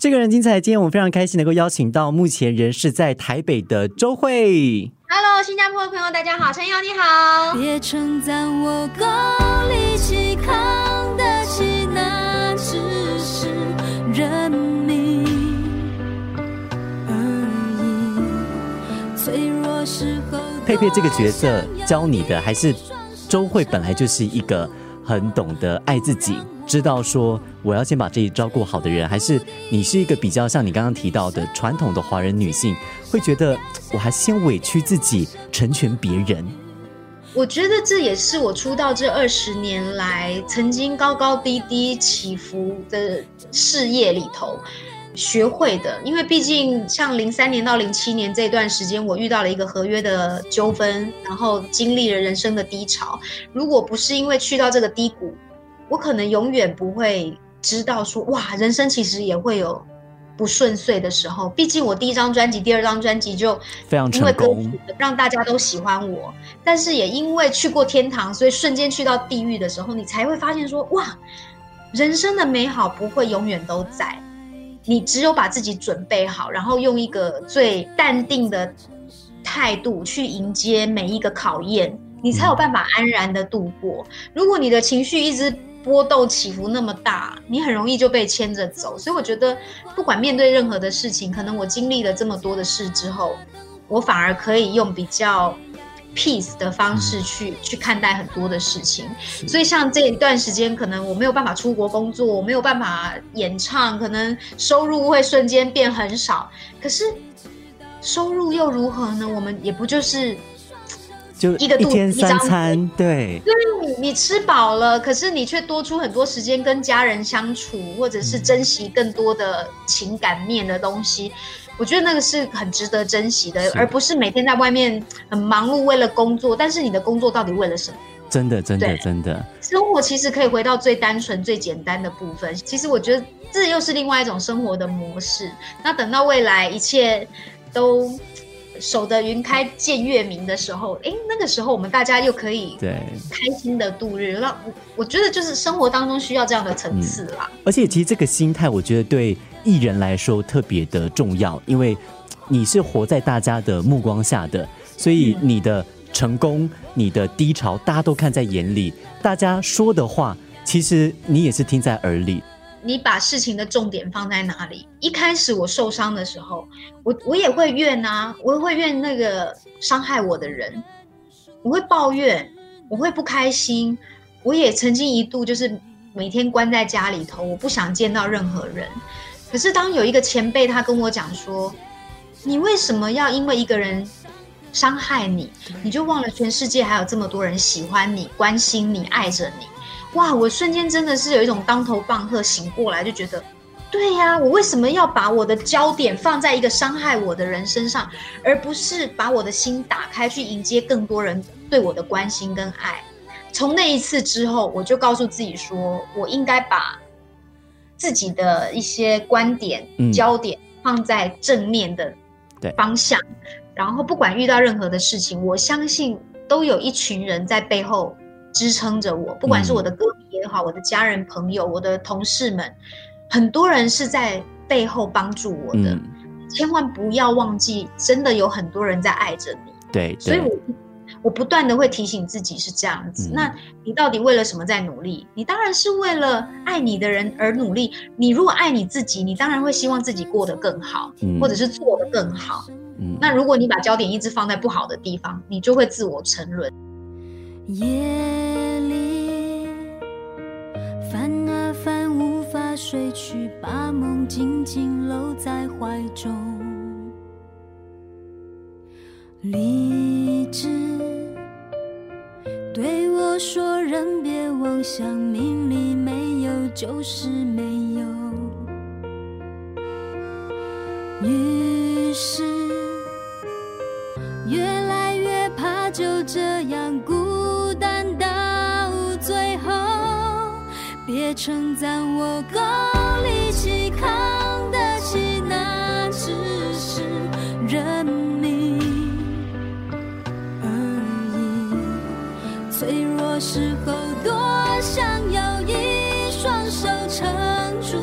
这个人精彩，今天我们非常开心能够邀请到目前人是在台北的周慧。Hello，新加坡的朋友，大家好，陈瑶你好。别称赞我够力气扛得起，那只是人命而已。脆弱时候，佩佩这个角色教你的，还是周慧本来就是一个很懂得爱自己，知道说我要先把自己照顾好的人，还是你是一个比较像你刚刚提到的传统的华人女性，会觉得我还先委屈自己，成全别人。我觉得这也是我出道这二十年来曾经高高低低起伏的事业里头学会的。因为毕竟像零三年到零七年这段时间，我遇到了一个合约的纠纷，然后经历了人生的低潮。如果不是因为去到这个低谷，我可能永远不会知道说，哇，人生其实也会有不顺遂的时候。毕竟我第一张专辑、第二张专辑就非常因为歌成功曲让大家都喜欢我，但是也因为去过天堂，所以瞬间去到地狱的时候，你才会发现说，哇，人生的美好不会永远都在。你只有把自己准备好，然后用一个最淡定的态度去迎接每一个考验，你才有办法安然的度过。如果你的情绪一直波动起伏那么大，你很容易就被牵着走。所以我觉得，不管面对任何的事情，可能我经历了这么多的事之后，我反而可以用比较 peace 的方式去、去看待很多的事情。所以像这一段时间，可能我没有办法出国工作，我没有办法演唱，可能收入会瞬间变很少。可是收入又如何呢？我们也不就是就一个肚子天一张三餐，对，你你吃饱了，可是你却多出很多时间跟家人相处，或者是珍惜更多的情感面的东西。我觉得那个是很值得珍惜的，而不是每天在外面很忙碌为了工作，但是你的工作到底为了什么？真的，真的，真的，生活其实可以回到最单纯、最简单的部分。其实我觉得这又是另外一种生活的模式。那等到未来一切都守得云开见月明的时候，哎，那个时候我们大家又可以对。开心的度日。那我我觉得就是生活当中需要这样的层次啦。而且其实这个心态，我觉得对艺人来说特别的重要，因为你是活在大家的目光下的，所以你的成功、你的低潮，大家都看在眼里。大家说的话，其实你也是听在耳里。你把事情的重点放在哪里？一开始我受伤的时候，我我也会怨啊，我会怨那个伤害我的人，我会抱怨，我会不开心，我也曾经一度就是每天关在家里头，我不想见到任何人。可是当有一个前辈他跟我讲说，你为什么要因为一个人伤害你，你就忘了全世界还有这么多人喜欢你、关心你、爱着你？哇！我瞬间真的是有一种当头棒喝，醒过来就觉得，对呀，我为什么要把我的焦点放在一个伤害我的人身上，而不是把我的心打开去迎接更多人对我的关心跟爱？从那一次之后，我就告诉自己说，我应该把自己的一些观点、嗯焦点放在正面的对方向，然后不管遇到任何的事情，我相信都有一群人在背后支撑着我，不管是我的歌迷也好，我的家人朋友、我的同事们，很多人是在背后帮助我的。嗯，千万不要忘记，真的有很多人在爱着你。对所以我我不断的会提醒自己是这样子。嗯那你到底为了什么在努力？你当然是为了爱你的人而努力。你如果爱你自己，你当然会希望自己过得更好，嗯或者是做得更好。嗯那如果你把焦点一直放在不好的地方，你就会自我沉沦。夜睡去，把梦紧紧搂在怀中。理智对我说：“人别妄想，命里没有就是没有。”于是。称赞我够力气扛得起，那只是人命而已。脆弱时候多想要一双手撑住